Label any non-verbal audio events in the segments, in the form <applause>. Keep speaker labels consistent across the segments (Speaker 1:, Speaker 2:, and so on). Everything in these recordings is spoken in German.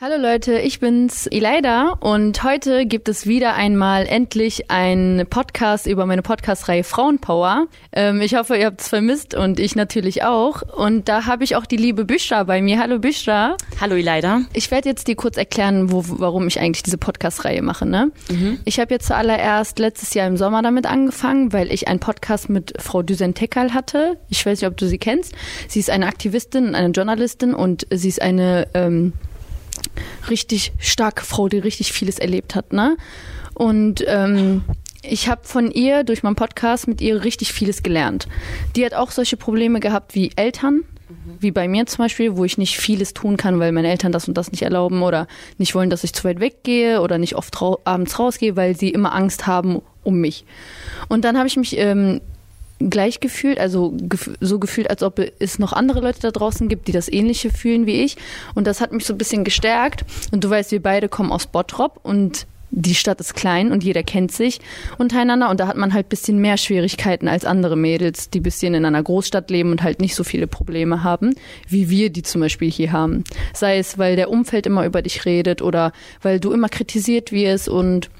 Speaker 1: Hallo Leute, ich bin's Elida und heute gibt es wieder einmal endlich einen Podcast über meine Podcast-Reihe Frauenpower. Ähm, ich hoffe, ihr habt es vermisst und ich natürlich auch. Und da habe ich auch die liebe Büschra bei mir. Hallo Büschra.
Speaker 2: Hallo Elida.
Speaker 1: Ich werde jetzt dir kurz erklären, wo, warum ich eigentlich diese Podcast-Reihe mache. Ne? Mhm. Ich habe jetzt zuallererst letztes Jahr im Sommer damit angefangen, weil ich einen Podcast mit Frau Düsen-Tekal hatte. Ich weiß nicht, ob du sie kennst. Sie ist eine Aktivistin, eine Journalistin und sie ist eine... Ähm, richtig starke Frau, die richtig vieles erlebt hat, ne? Und ähm, ich habe von ihr durch meinen Podcast mit ihr richtig vieles gelernt. Die hat auch solche Probleme gehabt wie Eltern, mhm. wie bei mir zum Beispiel, wo ich nicht vieles tun kann, weil meine Eltern das und das nicht erlauben oder nicht wollen, dass ich zu weit weggehe oder nicht oft ra abends rausgehe, weil sie immer Angst haben um mich. Und dann habe ich mich ähm, gleich gefühlt, also gef so gefühlt, als ob es noch andere Leute da draußen gibt, die das ähnliche fühlen wie ich. Und das hat mich so ein bisschen gestärkt. Und du weißt, wir beide kommen aus Bottrop und die Stadt ist klein und jeder kennt sich untereinander und da hat man halt bisschen mehr Schwierigkeiten als andere Mädels, die bisschen in einer Großstadt leben und halt nicht so viele Probleme haben, wie wir die zum Beispiel hier haben. Sei es, weil der Umfeld immer über dich redet oder weil du immer kritisiert wirst und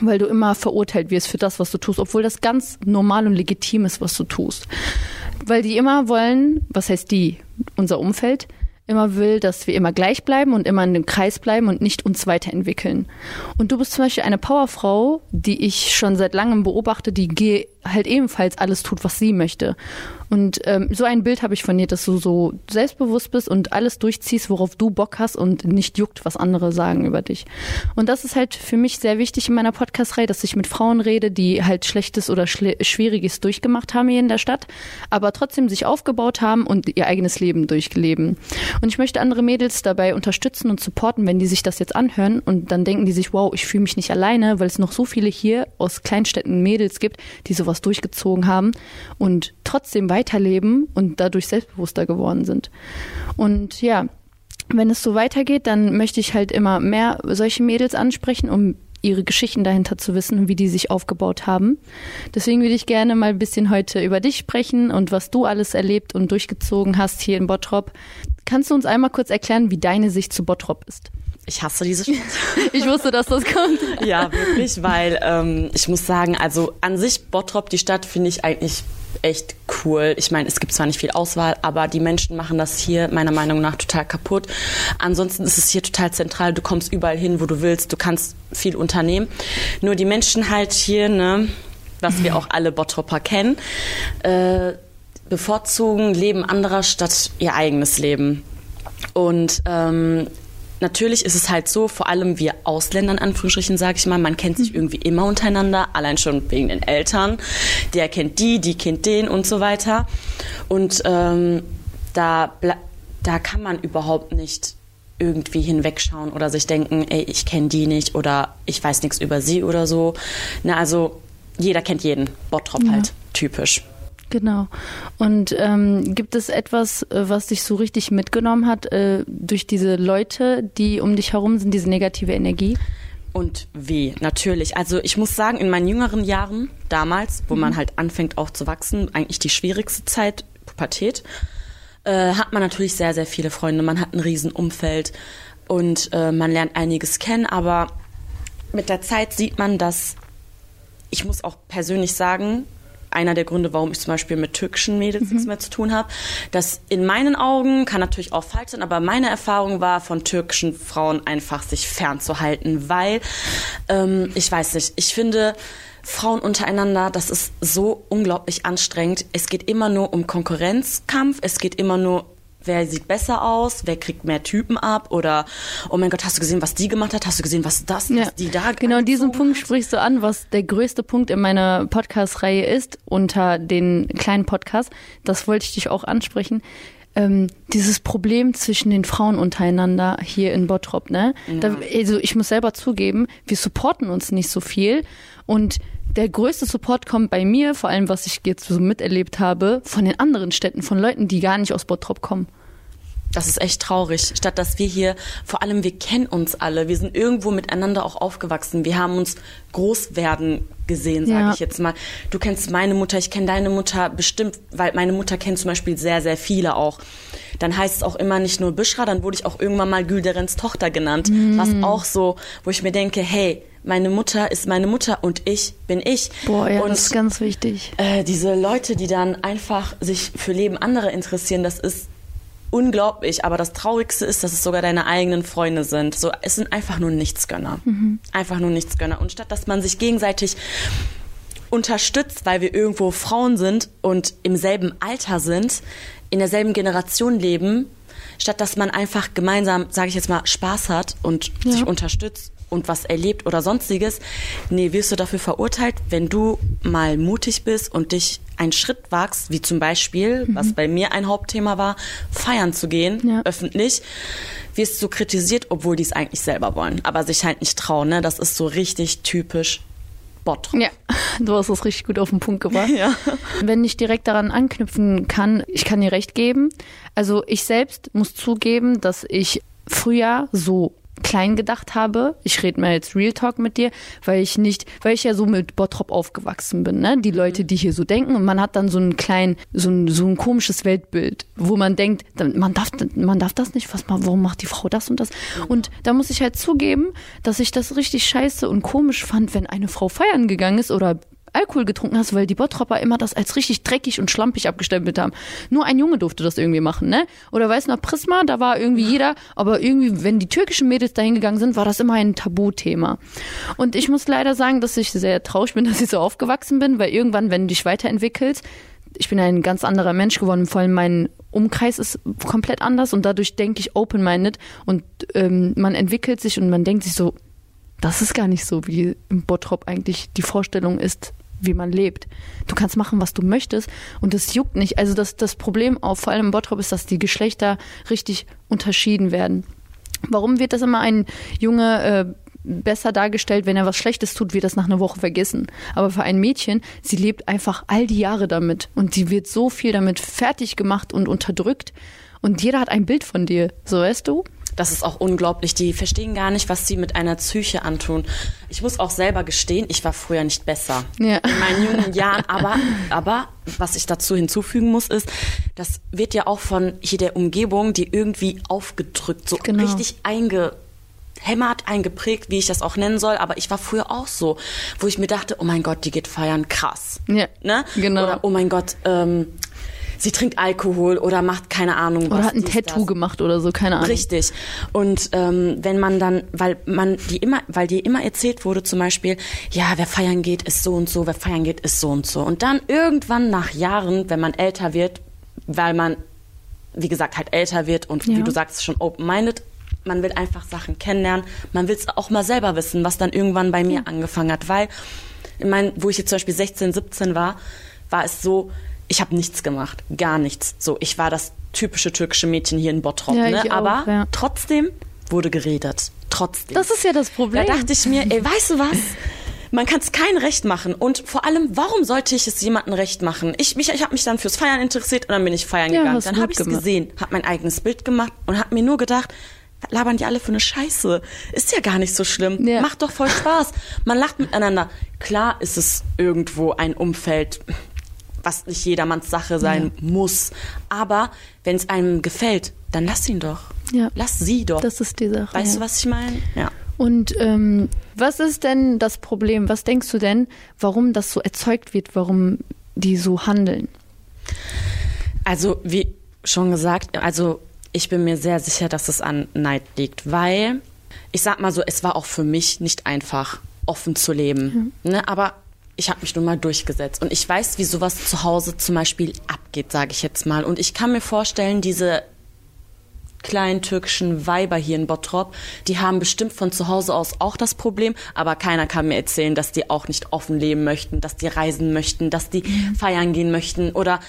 Speaker 1: weil du immer verurteilt wirst für das, was du tust, obwohl das ganz normal und legitim ist, was du tust. Weil die immer wollen, was heißt die, unser Umfeld, immer will, dass wir immer gleich bleiben und immer in dem Kreis bleiben und nicht uns weiterentwickeln. Und du bist zum Beispiel eine Powerfrau, die ich schon seit langem beobachte, die halt ebenfalls alles tut, was sie möchte. Und ähm, so ein Bild habe ich von dir, dass du so selbstbewusst bist und alles durchziehst, worauf du Bock hast und nicht juckt, was andere sagen über dich. Und das ist halt für mich sehr wichtig in meiner Podcast-Reihe, dass ich mit Frauen rede, die halt Schlechtes oder Schwieriges durchgemacht haben hier in der Stadt, aber trotzdem sich aufgebaut haben und ihr eigenes Leben durchleben. Und ich möchte andere Mädels dabei unterstützen und supporten, wenn die sich das jetzt anhören und dann denken die sich, wow, ich fühle mich nicht alleine, weil es noch so viele hier aus Kleinstädten Mädels gibt, die sowas durchgezogen haben und trotzdem weiter weiterleben und dadurch selbstbewusster geworden sind. Und ja, wenn es so weitergeht, dann möchte ich halt immer mehr solche Mädels ansprechen, um ihre Geschichten dahinter zu wissen und wie die sich aufgebaut haben. Deswegen würde ich gerne mal ein bisschen heute über dich sprechen und was du alles erlebt und durchgezogen hast hier in Bottrop. Kannst du uns einmal kurz erklären, wie deine Sicht zu Bottrop ist?
Speaker 2: Ich hasse diese Stadt. <laughs>
Speaker 1: ich wusste, dass das kommt.
Speaker 2: ja, wirklich, weil ähm, ich muss sagen, also an sich Bottrop, die Stadt, finde ich eigentlich echt cool. Ich meine, es gibt zwar nicht viel Auswahl, aber die Menschen machen das hier meiner Meinung nach total kaputt. Ansonsten ist es hier total zentral. Du kommst überall hin, wo du willst. Du kannst viel unternehmen. Nur die Menschen halt hier, ne, was wir auch alle Bottropper kennen, äh, bevorzugen Leben anderer statt ihr eigenes Leben. Und ähm, natürlich ist es halt so, vor allem wir Ausländer in Anführungsstrichen, sage ich mal, man kennt sich mhm. irgendwie immer untereinander, allein schon wegen den Eltern. Der kennt die, die kennt den und so weiter. Und ähm, da, da kann man überhaupt nicht irgendwie hinwegschauen oder sich denken, ey, ich kenne die nicht oder ich weiß nichts über sie oder so. Na, also jeder kennt jeden. Bottrop ja. halt, typisch.
Speaker 1: Genau. Und ähm, gibt es etwas, äh, was dich so richtig mitgenommen hat äh, durch diese Leute, die um dich herum sind, diese negative Energie?
Speaker 2: Und weh, natürlich. Also ich muss sagen, in meinen jüngeren Jahren, damals, wo mhm. man halt anfängt auch zu wachsen, eigentlich die schwierigste Zeit, Pubertät, äh, hat man natürlich sehr, sehr viele Freunde. Man hat ein Riesenumfeld und äh, man lernt einiges kennen, aber mit der Zeit sieht man, dass ich muss auch persönlich sagen, einer der Gründe, warum ich zum Beispiel mit türkischen Mädels mhm. nichts mehr zu tun habe. Das in meinen Augen kann natürlich auch falsch sein, aber meine Erfahrung war, von türkischen Frauen einfach sich fernzuhalten, weil ähm, ich weiß nicht, ich finde, Frauen untereinander, das ist so unglaublich anstrengend. Es geht immer nur um Konkurrenzkampf, es geht immer nur wer sieht besser aus, wer kriegt mehr Typen ab oder oh mein Gott, hast du gesehen, was die gemacht hat? Hast du gesehen, was das, ja. was die da
Speaker 1: Genau, diesen Punkt hat? sprichst du an, was der größte Punkt in meiner Podcast-Reihe ist, unter den kleinen Podcasts. Das wollte ich dich auch ansprechen. Ähm, dieses Problem zwischen den Frauen untereinander hier in Bottrop, ne? Ja. Da, also ich muss selber zugeben, wir supporten uns nicht so viel und der größte Support kommt bei mir, vor allem was ich jetzt so miterlebt habe, von den anderen Städten, von Leuten, die gar nicht aus Bottrop kommen.
Speaker 2: Das ist echt traurig. Statt dass wir hier, vor allem wir kennen uns alle, wir sind irgendwo miteinander auch aufgewachsen. Wir haben uns groß werden gesehen, sage ja. ich jetzt mal. Du kennst meine Mutter, ich kenne deine Mutter bestimmt, weil meine Mutter kennt zum Beispiel sehr, sehr viele auch. dann heißt es auch immer nicht nur Bishra, dann wurde ich auch irgendwann mal Gülderens Tochter genannt, mhm. was auch so, wo ich mir denke, hey, meine Mutter ist meine Mutter und ich bin ich.
Speaker 1: Boah, ja,
Speaker 2: und,
Speaker 1: das ist ganz wichtig.
Speaker 2: Äh, diese Leute, die dann einfach sich für Leben anderer interessieren, das ist unglaublich. Aber das Traurigste ist, dass es sogar deine eigenen Freunde sind. So, es sind einfach nur Nichtsgönner. Mhm. Einfach nur Nichtsgönner. Und statt dass man sich gegenseitig unterstützt, weil wir irgendwo Frauen sind und im selben Alter sind, in derselben Generation leben, statt dass man einfach gemeinsam, sage ich jetzt mal, Spaß hat und ja. sich unterstützt und was erlebt oder sonstiges, nee, wirst du dafür verurteilt, wenn du mal mutig bist und dich einen Schritt wagst, wie zum Beispiel, mhm. was bei mir ein Hauptthema war, feiern zu gehen, ja. öffentlich, wirst du kritisiert, obwohl die es eigentlich selber wollen, aber sich halt nicht trauen. Ne? Das ist so richtig typisch Bottrop.
Speaker 1: Ja, <laughs> du hast das richtig gut auf den Punkt gebracht. <laughs> Ja. Wenn ich direkt daran anknüpfen kann, ich kann dir recht geben. Also ich selbst muss zugeben, dass ich früher so klein gedacht habe. Ich rede mal jetzt Real Talk mit dir, weil ich nicht, weil ich ja so mit Bottrop aufgewachsen bin, ne? Die Leute, die hier so denken und man hat dann so ein klein, so ein, so ein komisches Weltbild, wo man denkt, man darf, man darf das nicht, was warum macht die Frau das und das? Und da muss ich halt zugeben, dass ich das richtig scheiße und komisch fand, wenn eine Frau feiern gegangen ist oder Alkohol getrunken hast, weil die Bottropper immer das als richtig dreckig und schlampig abgestempelt haben. Nur ein Junge durfte das irgendwie machen, ne? Oder weißt du noch, Prisma, da war irgendwie jeder, aber irgendwie, wenn die türkischen Mädels dahin gegangen sind, war das immer ein Tabuthema. Und ich muss leider sagen, dass ich sehr traurig bin, <laughs> dass ich so aufgewachsen bin, weil irgendwann, wenn du dich weiterentwickelst, ich bin ein ganz anderer Mensch geworden, vor allem mein Umkreis ist komplett anders und dadurch denke ich open-minded und ähm, man entwickelt sich und man denkt sich so, das ist gar nicht so, wie im Bottrop eigentlich die Vorstellung ist, wie man lebt. Du kannst machen, was du möchtest und das juckt nicht. Also das, das Problem auch vor allem im Bottrop ist, dass die Geschlechter richtig unterschieden werden. Warum wird das immer ein Junge äh, besser dargestellt, wenn er was Schlechtes tut, wird das nach einer Woche vergessen. Aber für ein Mädchen, sie lebt einfach all die Jahre damit und sie wird so viel damit fertig gemacht und unterdrückt und jeder hat ein Bild von dir, so weißt du?
Speaker 2: Das ist auch unglaublich. Die verstehen gar nicht, was sie mit einer Psyche antun. Ich muss auch selber gestehen, ich war früher nicht besser. Ja. In meinen jungen Jahren. Aber, aber was ich dazu hinzufügen muss, ist, das wird ja auch von hier der Umgebung, die irgendwie aufgedrückt, so genau. richtig einge hämmert, eingeprägt, wie ich das auch nennen soll, aber ich war früher auch so, wo ich mir dachte, oh mein Gott, die geht feiern, krass.
Speaker 1: Ja, ne? genau.
Speaker 2: Oder oh mein Gott, ähm, sie trinkt Alkohol oder macht keine Ahnung
Speaker 1: oder was. Oder hat ein Tattoo das. gemacht oder so, keine Ahnung.
Speaker 2: Richtig. Und ähm, wenn man dann, weil man die immer, weil dir immer erzählt wurde, zum Beispiel, ja, wer feiern geht, ist so und so, wer feiern geht, ist so und so. Und dann irgendwann nach Jahren, wenn man älter wird, weil man, wie gesagt, halt älter wird und ja. wie du sagst, schon open-minded man will einfach Sachen kennenlernen. Man will es auch mal selber wissen, was dann irgendwann bei mir angefangen hat. Weil, ich meine, wo ich jetzt zum Beispiel 16, 17 war, war es so, ich habe nichts gemacht, gar nichts. So, ich war das typische türkische Mädchen hier in Bottrop, ja, ne? aber ja. trotzdem wurde geredet. Trotzdem.
Speaker 1: Das ist ja das Problem.
Speaker 2: Da dachte ich mir, ey, weißt du was? Man kann es kein Recht machen. Und vor allem, warum sollte ich es jemandem recht machen? Ich, mich, ich habe mich dann fürs Feiern interessiert und dann bin ich feiern ja, gegangen. Dann habe ich es gesehen, habe mein eigenes Bild gemacht und habe mir nur gedacht, labern die alle für eine Scheiße. Ist ja gar nicht so schlimm. Ja. Macht doch voll Spaß. Man lacht miteinander. Klar ist es irgendwo ein Umfeld, was nicht jedermanns Sache sein ja. muss. Aber wenn es einem gefällt, dann lass ihn doch. Ja. Lass sie doch.
Speaker 1: Das ist die Sache.
Speaker 2: Weißt ja. du, was ich meine?
Speaker 1: Ja. Und ähm, was ist denn das Problem? Was denkst du denn, warum das so erzeugt wird, warum die so handeln?
Speaker 2: Also, wie schon gesagt, also ich bin mir sehr sicher, dass es an Neid liegt, weil ich sag mal so, es war auch für mich nicht einfach, offen zu leben. Mhm. Ne? Aber ich habe mich nun mal durchgesetzt. Und ich weiß, wie sowas zu Hause zum Beispiel abgeht, sage ich jetzt mal. Und ich kann mir vorstellen, diese kleinen türkischen Weiber hier in Bottrop, die haben bestimmt von zu Hause aus auch das Problem, aber keiner kann mir erzählen, dass die auch nicht offen leben möchten, dass die reisen möchten, dass die mhm. feiern gehen möchten oder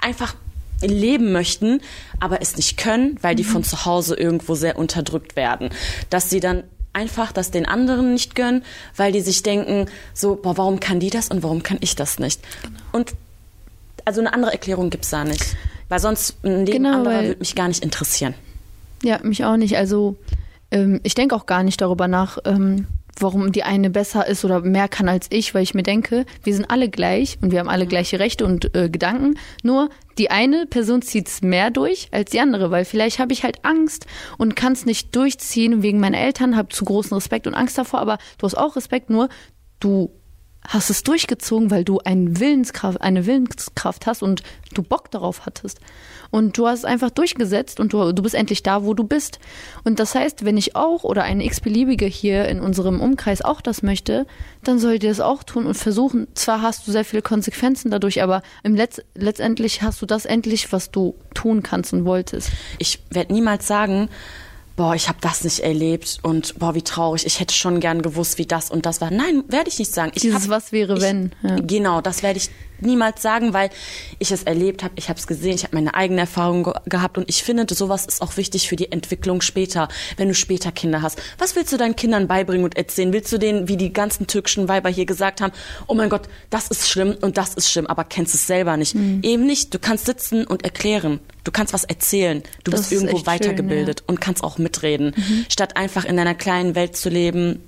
Speaker 2: einfach leben möchten, aber es nicht können, weil die mhm. von zu Hause irgendwo sehr unterdrückt werden. Dass sie dann einfach das den anderen nicht gönnen, weil die sich denken, so, boah, warum kann die das und warum kann ich das nicht? Genau. Und also eine andere Erklärung gibt es da nicht. Weil sonst ein Leben genau, anderer würde mich gar nicht interessieren.
Speaker 1: Ja, mich auch nicht. Also ähm, ich denke auch gar nicht darüber nach, ähm, warum die eine besser ist oder mehr kann als ich, weil ich mir denke, wir sind alle gleich und wir haben alle gleiche Rechte und äh, Gedanken. Nur die eine Person zieht's mehr durch als die andere, weil vielleicht habe ich halt Angst und kann es nicht durchziehen wegen meiner Eltern, habe zu großen Respekt und Angst davor, aber du hast auch Respekt, nur du hast es durchgezogen, weil du eine Willenskraft, eine Willenskraft hast und du Bock darauf hattest. Und du hast es einfach durchgesetzt und du, du bist endlich da, wo du bist. Und das heißt, wenn ich auch oder ein x-beliebige hier in unserem Umkreis auch das möchte, dann sollt ihr es auch tun und versuchen. Zwar hast du sehr viele Konsequenzen dadurch, aber im Letz letztendlich hast du das endlich, was du tun kannst und wolltest.
Speaker 2: Ich werde niemals sagen, boah, ich habe das nicht erlebt und boah, wie traurig, ich hätte schon gern gewusst, wie das und das war. Nein, werde ich nicht sagen. Ich
Speaker 1: Dieses
Speaker 2: hab,
Speaker 1: Was wäre
Speaker 2: ich,
Speaker 1: wenn. Ja.
Speaker 2: Genau, das werde ich niemals sagen, weil ich es erlebt habe, ich habe es gesehen, ich habe meine eigene Erfahrung ge gehabt und ich finde, sowas ist auch wichtig für die Entwicklung später, wenn du später Kinder hast. Was willst du deinen Kindern beibringen und erzählen? Willst du denen, wie die ganzen türkischen Weiber hier gesagt haben, oh mein Gott, das ist schlimm und das ist schlimm, aber kennst es selber nicht. Mhm. Eben nicht, du kannst sitzen und erklären. Du kannst was erzählen. Du das bist irgendwo weitergebildet schön, ja. und kannst auch mitreden. Mhm. Statt einfach in deiner kleinen Welt zu leben,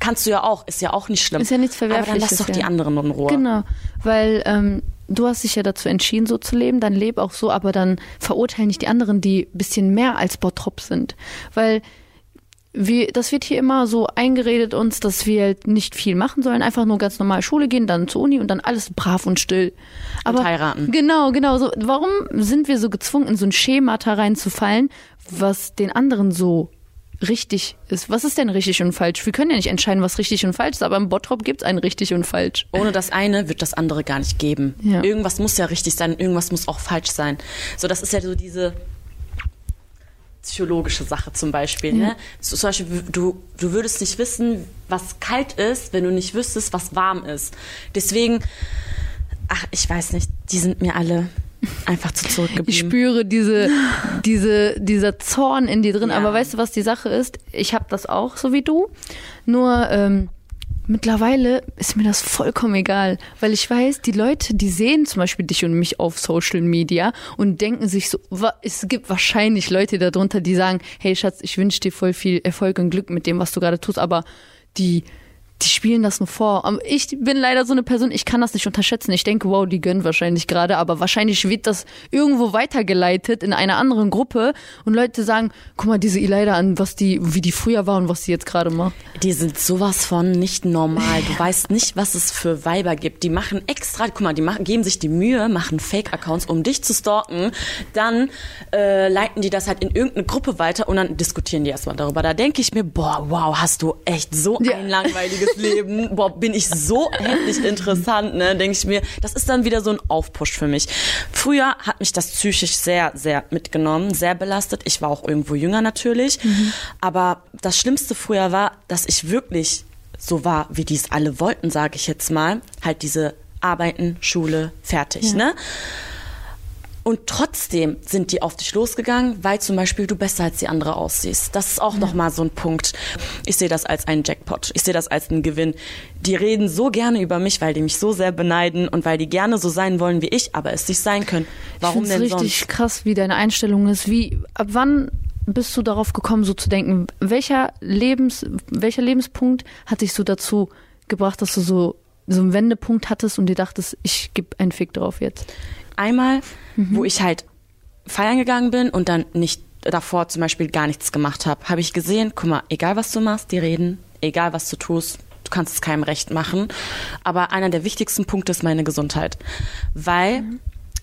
Speaker 2: kannst du ja auch, ist ja auch nicht schlimm.
Speaker 1: Ist ja nichts Verwerfliches.
Speaker 2: Aber dann lass doch die anderen in Ruhe.
Speaker 1: Genau, weil ähm, du hast dich ja dazu entschieden, so zu leben, dann leb auch so, aber dann verurteilen nicht die anderen, die ein bisschen mehr als Bottrop sind. Weil wir, das wird hier immer so eingeredet uns, dass wir halt nicht viel machen sollen, einfach nur ganz normal Schule gehen, dann zur Uni und dann alles brav und still.
Speaker 2: Aber und heiraten.
Speaker 1: Genau, genau. So, warum sind wir so gezwungen, in so ein Schemata reinzufallen, was den anderen so richtig ist. Was ist denn richtig und falsch? Wir können ja nicht entscheiden, was richtig und falsch ist, aber im Bottrop gibt es ein richtig und falsch.
Speaker 2: Ohne das eine wird das andere gar nicht geben. Ja. Irgendwas muss ja richtig sein, irgendwas muss auch falsch sein. So, das ist ja so diese psychologische Sache zum Beispiel. Ja. Ne? So, zum Beispiel, du, du würdest nicht wissen, was kalt ist, wenn du nicht wüsstest, was warm ist. Deswegen, ach, ich weiß nicht, die sind mir alle einfach zu zurückgeblieben.
Speaker 1: Ich spüre diese, diese, dieser Zorn in dir drin. Ja. Aber weißt du, was die Sache ist? Ich habe das auch, so wie du. Nur ähm, mittlerweile ist mir das vollkommen egal, weil ich weiß, die Leute, die sehen zum Beispiel dich und mich auf Social Media und denken sich so, es gibt wahrscheinlich Leute darunter, die sagen, hey Schatz, ich wünsche dir voll viel Erfolg und Glück mit dem, was du gerade tust, aber die die spielen das nur vor. Ich bin leider so eine Person, ich kann das nicht unterschätzen. Ich denke, wow, die gönnen wahrscheinlich gerade, aber wahrscheinlich wird das irgendwo weitergeleitet in einer anderen Gruppe und Leute sagen, guck mal, diese Ileida an, was die, wie die früher war und was sie jetzt gerade macht.
Speaker 2: Die sind sowas von nicht normal. Du weißt nicht, was es für Weiber gibt. Die machen extra, guck mal, die machen, geben sich die Mühe, machen Fake-Accounts, um dich zu stalken. Dann äh, leiten die das halt in irgendeine Gruppe weiter und dann diskutieren die erstmal darüber. Da denke ich mir, boah, wow, hast du echt so ein ja. langweiliges Leben, boah, bin ich so endlich interessant, ne, denke ich mir. Das ist dann wieder so ein Aufpush für mich. Früher hat mich das psychisch sehr, sehr mitgenommen, sehr belastet. Ich war auch irgendwo jünger natürlich. Mhm. Aber das Schlimmste früher war, dass ich wirklich so war, wie die es alle wollten, sage ich jetzt mal. Halt diese Arbeiten, Schule, fertig, ja. ne? Und trotzdem sind die auf dich losgegangen, weil zum Beispiel du besser als die andere aussiehst. Das ist auch ja. nochmal so ein Punkt. Ich sehe das als einen Jackpot. Ich sehe das als einen Gewinn. Die reden so gerne über mich, weil die mich so sehr beneiden und weil die gerne so sein wollen wie ich, aber es nicht sein können. Warum
Speaker 1: ich
Speaker 2: denn
Speaker 1: richtig sonst? richtig krass, wie deine Einstellung ist. Wie, ab wann bist du darauf gekommen, so zu denken? Welcher Lebens, welcher Lebenspunkt hat dich so dazu gebracht, dass du so, so einen Wendepunkt hattest und dir dachtest, ich gebe einen Fick drauf jetzt?
Speaker 2: Einmal mhm. wo ich halt feiern gegangen bin und dann nicht davor zum Beispiel gar nichts gemacht habe, habe ich gesehen, guck mal, egal was du machst, die reden, egal was du tust, du kannst es keinem recht machen. Aber einer der wichtigsten Punkte ist meine Gesundheit. Weil mhm.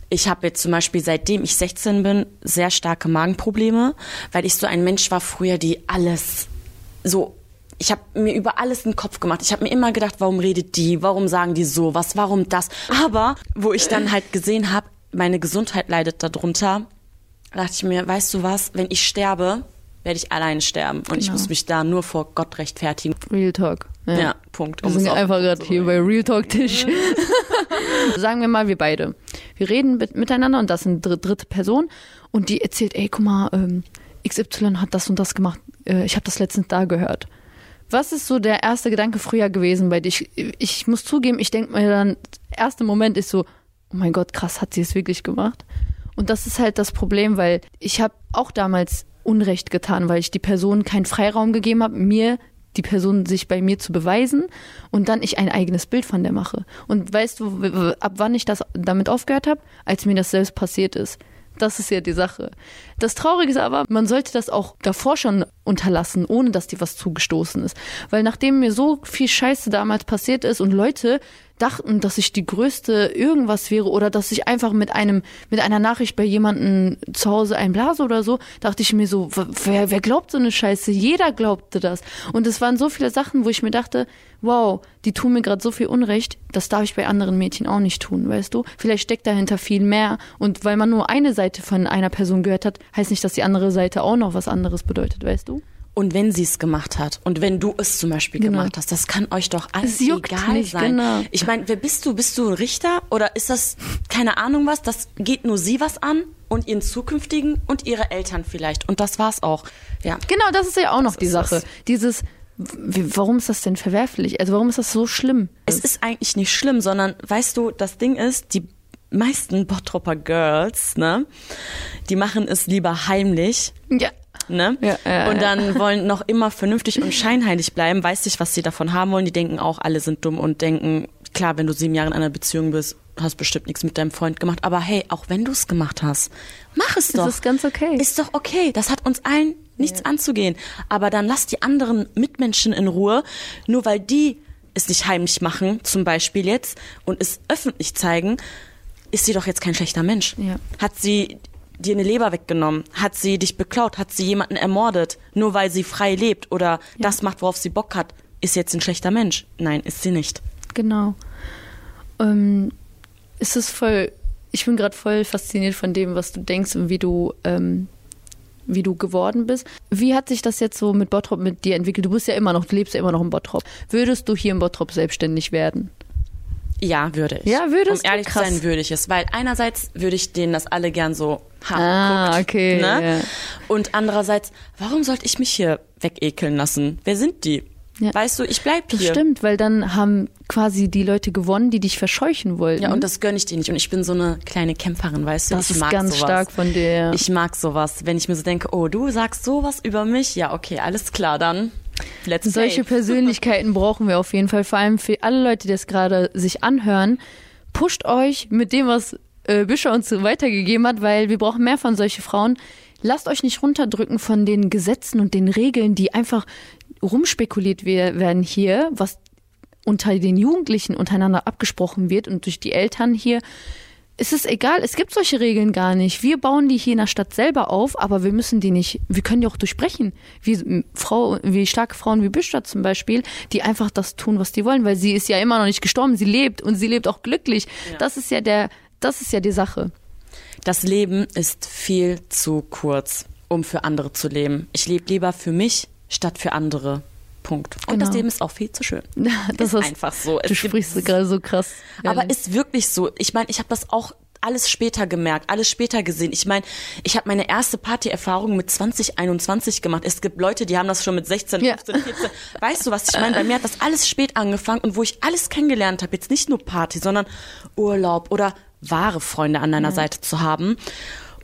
Speaker 2: ich habe jetzt zum Beispiel, seitdem ich 16 bin, sehr starke Magenprobleme, weil ich so ein Mensch war früher, die alles so ich habe mir über alles einen Kopf gemacht. Ich habe mir immer gedacht, warum redet die, warum sagen die so, was, warum das. Aber wo ich dann halt gesehen habe, meine Gesundheit leidet darunter, dachte ich mir, weißt du was, wenn ich sterbe, werde ich alleine sterben. Und genau. ich muss mich da nur vor Gott rechtfertigen.
Speaker 1: Real Talk.
Speaker 2: Ja, ja Punkt.
Speaker 1: Um wir sind einfach gerade hier bei Real Talk Tisch. <laughs> Sagen wir mal, wir beide. Wir reden mit, miteinander und das ist eine dritte Person und die erzählt, ey, guck mal, ähm, XY hat das und das gemacht. Äh, ich habe das letztens da gehört. Was ist so der erste Gedanke früher gewesen bei dir? Ich, ich muss zugeben, ich denke mir dann, erster Moment ist so, oh mein Gott, krass, hat sie es wirklich gemacht? Und das ist halt das Problem, weil ich habe auch damals Unrecht getan, weil ich die Person keinen Freiraum gegeben habe, mir die Person sich bei mir zu beweisen und dann ich ein eigenes Bild von der mache. Und weißt du, ab wann ich das damit aufgehört habe? Als mir das selbst passiert ist. Das ist ja die Sache. Das Traurige ist aber, man sollte das auch davor schon unterlassen, ohne dass dir was zugestoßen ist. Weil nachdem mir so viel Scheiße damals passiert ist und Leute dachten, dass ich die größte irgendwas wäre oder dass ich einfach mit einem mit einer Nachricht bei jemandem zu Hause einblase oder so, dachte ich mir so, wer, wer glaubt so eine Scheiße? Jeder glaubte das. Und es waren so viele Sachen, wo ich mir dachte, wow, die tun mir gerade so viel Unrecht, das darf ich bei anderen Mädchen auch nicht tun, weißt du? Vielleicht steckt dahinter viel mehr und weil man nur eine Seite von einer Person gehört hat, heißt nicht, dass die andere Seite auch noch was anderes bedeutet, weißt du?
Speaker 2: Und wenn sie es gemacht hat und wenn du es zum Beispiel
Speaker 1: Genau.
Speaker 2: gemacht hast, das kann euch doch alles egal
Speaker 1: nicht,
Speaker 2: sein.
Speaker 1: genau.
Speaker 2: Ich meine, wer bist du? Bist du ein Richter oder ist das keine Ahnung was? Das geht nur sie was an und ihren zukünftigen und ihre Eltern vielleicht. Und das war's auch. Ja.
Speaker 1: Genau, das ist ja auch noch die
Speaker 2: ist
Speaker 1: Sache.
Speaker 2: es.
Speaker 1: Dieses, warum ist das denn verwerflich? Also warum ist das so schlimm?
Speaker 2: Es ist eigentlich nicht schlimm, sondern weißt du, das Ding ist, die meisten Bottropper Girls, ne, die machen es lieber heimlich,
Speaker 1: Ja.
Speaker 2: Ne?
Speaker 1: Ja, ja,
Speaker 2: und
Speaker 1: ja.
Speaker 2: dann wollen noch immer vernünftig und scheinheilig bleiben, weiß nicht, was sie davon haben wollen. Die denken auch, alle sind dumm und denken, klar, wenn du sieben Jahre in einer Beziehung bist, hast bestimmt nichts mit deinem Freund gemacht. Aber hey, auch wenn du es gemacht hast, mach es doch.
Speaker 1: ist ganz okay.
Speaker 2: Ist doch okay. Das hat uns allen nichts anzugehen. Aber dann lass die anderen Mitmenschen in Ruhe, nur weil die es nicht heimlich machen, zum Beispiel jetzt, und es öffentlich zeigen, ist sie doch jetzt kein schlechter Mensch.
Speaker 1: Ja.
Speaker 2: Hat sie dir eine Leber weggenommen? Hat sie dich beklaut? Hat sie jemanden ermordet? Nur weil sie frei lebt oder das macht, worauf sie Bock hat, ist jetzt ein schlechter Mensch? Nein, ist sie nicht.
Speaker 1: Genau. Ähm, es ist voll, ich bin gerade voll fasziniert von dem, was du denkst und wie du, ähm, wie du geworden bist. Wie hat sich das jetzt so mit Bottrop mit dir entwickelt? Du bist ja immer noch, du lebst ja immer noch in Bottrop. Würdest du hier in Bottrop selbstständig werden?
Speaker 2: Ja, würde ich.
Speaker 1: Ja, würdest
Speaker 2: Um
Speaker 1: du?
Speaker 2: ehrlich zu
Speaker 1: Krass.
Speaker 2: sein, würde ich es. Weil einerseits würde ich denen das alle gern so hart
Speaker 1: Ah,
Speaker 2: guckt,
Speaker 1: okay,
Speaker 2: Ne?
Speaker 1: ja.
Speaker 2: Und andererseits, warum sollte ich mich hier wegekeln lassen? Wer sind die?
Speaker 1: Ja.
Speaker 2: Weißt du, ich bleib
Speaker 1: Das
Speaker 2: hier.
Speaker 1: stimmt, weil dann haben quasi die Leute gewonnen, die dich verscheuchen wollten.
Speaker 2: Ja, und das gönne ich dir nicht. Und ich bin so eine kleine Kämpferin, weißt du?
Speaker 1: Das
Speaker 2: ich
Speaker 1: ist
Speaker 2: mag
Speaker 1: ganz
Speaker 2: sowas.
Speaker 1: stark von dir, ja.
Speaker 2: Ich mag sowas. Wenn ich mir so denke, oh, du sagst sowas über mich? Ja, okay, alles klar, dann let's
Speaker 1: Solche
Speaker 2: play.
Speaker 1: Persönlichkeiten <laughs> brauchen wir auf jeden Fall, vor allem für alle Leute, die das gerade sich anhören. Pusht euch mit dem, was äh, Büscher uns so weitergegeben hat, weil wir brauchen mehr von solchen Frauen. Lasst euch nicht runterdrücken von den Gesetzen und den Regeln, die einfach rumspekuliert we- werden hier, was unter den Jugendlichen untereinander abgesprochen wird und durch die Eltern hier. Es ist egal, es gibt solche Regeln gar nicht. Wir bauen die hier in der Stadt selber auf, aber wir müssen die nicht, wir können die auch durchbrechen. Wie Frau, wie starke Frauen wie Büstadt zum Beispiel, die einfach das tun, was die wollen, weil sie ist ja immer noch nicht gestorben, sie lebt und sie lebt auch glücklich. Das ist ja der, das ist ja die Sache.
Speaker 2: Das Leben ist viel zu kurz, um für andere zu leben. Ich lebe lieber für mich statt für andere. Punkt. Und
Speaker 1: Genau.
Speaker 2: das Leben ist auch viel zu schön. <laughs>
Speaker 1: Das
Speaker 2: ist einfach so.
Speaker 1: Du sprichst gerade so krass.
Speaker 2: Aber
Speaker 1: ehrlich.
Speaker 2: ist wirklich so. Ich meine, ich habe das auch alles später gemerkt, alles später gesehen. Ich meine, ich habe meine erste Partyerfahrung mit 20, 21 gemacht. Es gibt Leute, die haben das schon mit 16,
Speaker 1: Ja.
Speaker 2: 15, 14. Weißt du, was ich meine? Bei mir hat das alles spät angefangen und wo ich alles kennengelernt habe, jetzt nicht nur Party, sondern Urlaub oder wahre Freunde an deiner Seite zu haben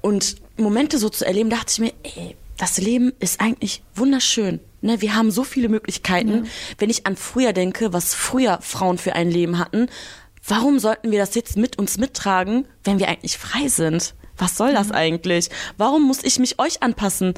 Speaker 2: und Momente so zu erleben, dachte ich mir, ey, das Leben ist eigentlich wunderschön. Ne, wir haben so viele Möglichkeiten. Wenn ich an früher denke, was früher Frauen für ein Leben hatten, warum sollten wir das jetzt mit uns mittragen, wenn wir eigentlich frei sind? Was soll das eigentlich? Warum muss ich mich euch anpassen?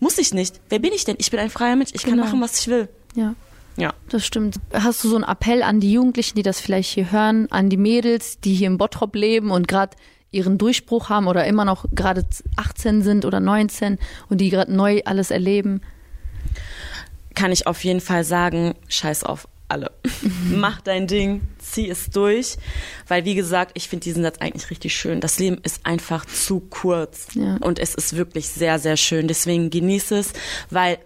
Speaker 2: Muss ich nicht. Wer bin ich denn? Ich bin ein freier Mensch. Ich kann
Speaker 1: Genau.
Speaker 2: machen, was ich will.
Speaker 1: ja.
Speaker 2: Ja.
Speaker 1: Das stimmt. Hast du so einen Appell an die Jugendlichen, die das vielleicht hier hören, an die Mädels, die hier im Bottrop leben und gerade ihren Durchbruch haben oder immer noch gerade 18 sind oder 19 und die gerade neu alles erleben?
Speaker 2: kann ich auf jeden Fall sagen, scheiß auf alle. <laughs> Mach dein Ding, zieh es durch. Weil, wie gesagt, ich finde diesen Satz eigentlich richtig schön. Das Leben ist einfach zu kurz.
Speaker 1: Ja.
Speaker 2: Und es ist wirklich sehr, sehr schön. Deswegen genieße es, weil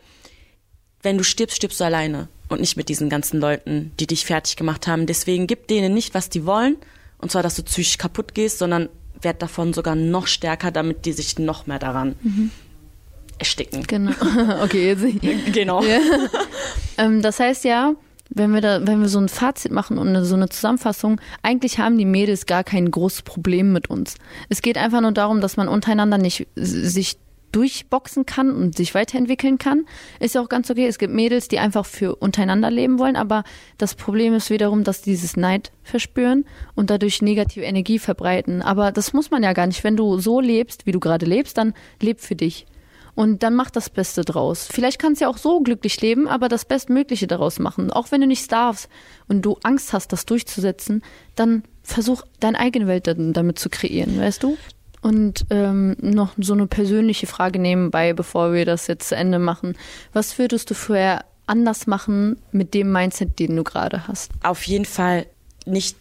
Speaker 2: wenn du stirbst, stirbst du alleine. Und nicht mit diesen ganzen Leuten, die dich fertig gemacht haben. Deswegen gib denen nicht, was die wollen. Und zwar, dass du psychisch kaputt gehst, sondern werd davon sogar noch stärker, damit die sich noch mehr daran ersticken.
Speaker 1: Genau. <laughs> okay, jetzt. <laughs>
Speaker 2: Genau.
Speaker 1: Ähm, das heißt ja, wenn wir da, wenn wir so ein Fazit machen und so eine Zusammenfassung, eigentlich haben die Mädels gar kein großes Problem mit uns. Es geht einfach nur darum, dass man untereinander nicht sich durchboxen kann und sich weiterentwickeln kann, ist ja auch ganz okay. Es gibt Mädels, die einfach für untereinander leben wollen, aber das Problem ist wiederum, dass dieses Neid verspüren und dadurch negative Energie verbreiten. Aber das muss man ja gar nicht. Wenn du so lebst, wie du gerade lebst, dann leb für dich. Und dann mach das Beste draus. Vielleicht kannst du ja auch so glücklich leben, aber das Bestmögliche daraus machen. Auch wenn du nicht darfst und du Angst hast, das durchzusetzen, dann versuch deine eigene Welt damit zu kreieren, weißt du? Und ähm, noch so eine persönliche Frage nebenbei, bevor wir das jetzt zu Ende machen. Was würdest du vorher anders machen mit dem Mindset, den du gerade hast?
Speaker 2: Auf jeden Fall nicht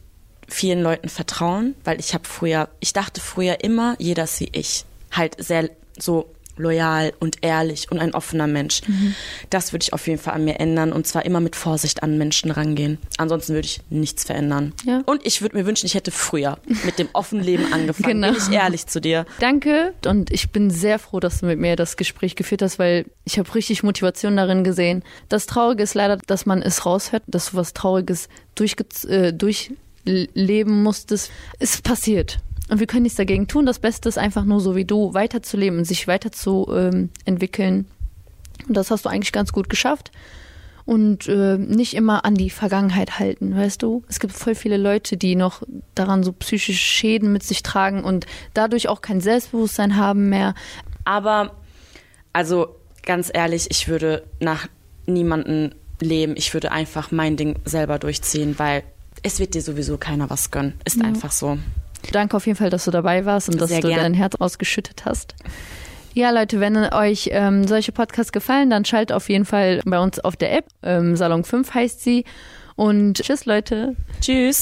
Speaker 2: vielen Leuten vertrauen, weil ich habe früher, ich dachte früher immer, jeder ist wie ich. Halt sehr so loyal und ehrlich und ein offener Mensch. Mhm. Das würde ich auf jeden Fall an mir ändern und zwar immer mit Vorsicht an Menschen rangehen. Ansonsten würde ich nichts verändern. Ja. Und ich würde mir wünschen, ich hätte früher mit dem offenen Leben angefangen. <laughs> genau. Bin ich ehrlich zu dir.
Speaker 1: Danke und ich bin sehr froh, dass du mit mir das Gespräch geführt hast, weil ich habe richtig Motivation darin gesehen. Das Traurige ist leider, dass man es raushört, dass du was Trauriges durchge äh, durchleben musstest. Es passiert. Und wir können nichts dagegen tun. Das Beste ist einfach nur so wie du weiterzuleben und sich weiterzuentwickeln. Ähm, und das hast du eigentlich ganz gut geschafft. Und äh, nicht immer an die Vergangenheit halten, weißt du? Es gibt voll viele Leute, die noch daran so psychische Schäden mit sich tragen und dadurch auch kein Selbstbewusstsein haben mehr.
Speaker 2: Aber, also ganz ehrlich, ich würde nach niemanden leben. Ich würde einfach mein Ding selber durchziehen, weil es wird dir sowieso keiner was gönnen. Ist ja. einfach so.
Speaker 1: Danke auf jeden Fall, dass du dabei warst und dass Sehr du gern. dein Herz ausgeschüttet hast. Ja, Leute, wenn euch ähm, solche Podcasts gefallen, dann schaltet auf jeden Fall bei uns auf der App. Ähm, Salon 5 heißt sie. Und tschüss, Leute.
Speaker 2: Tschüss.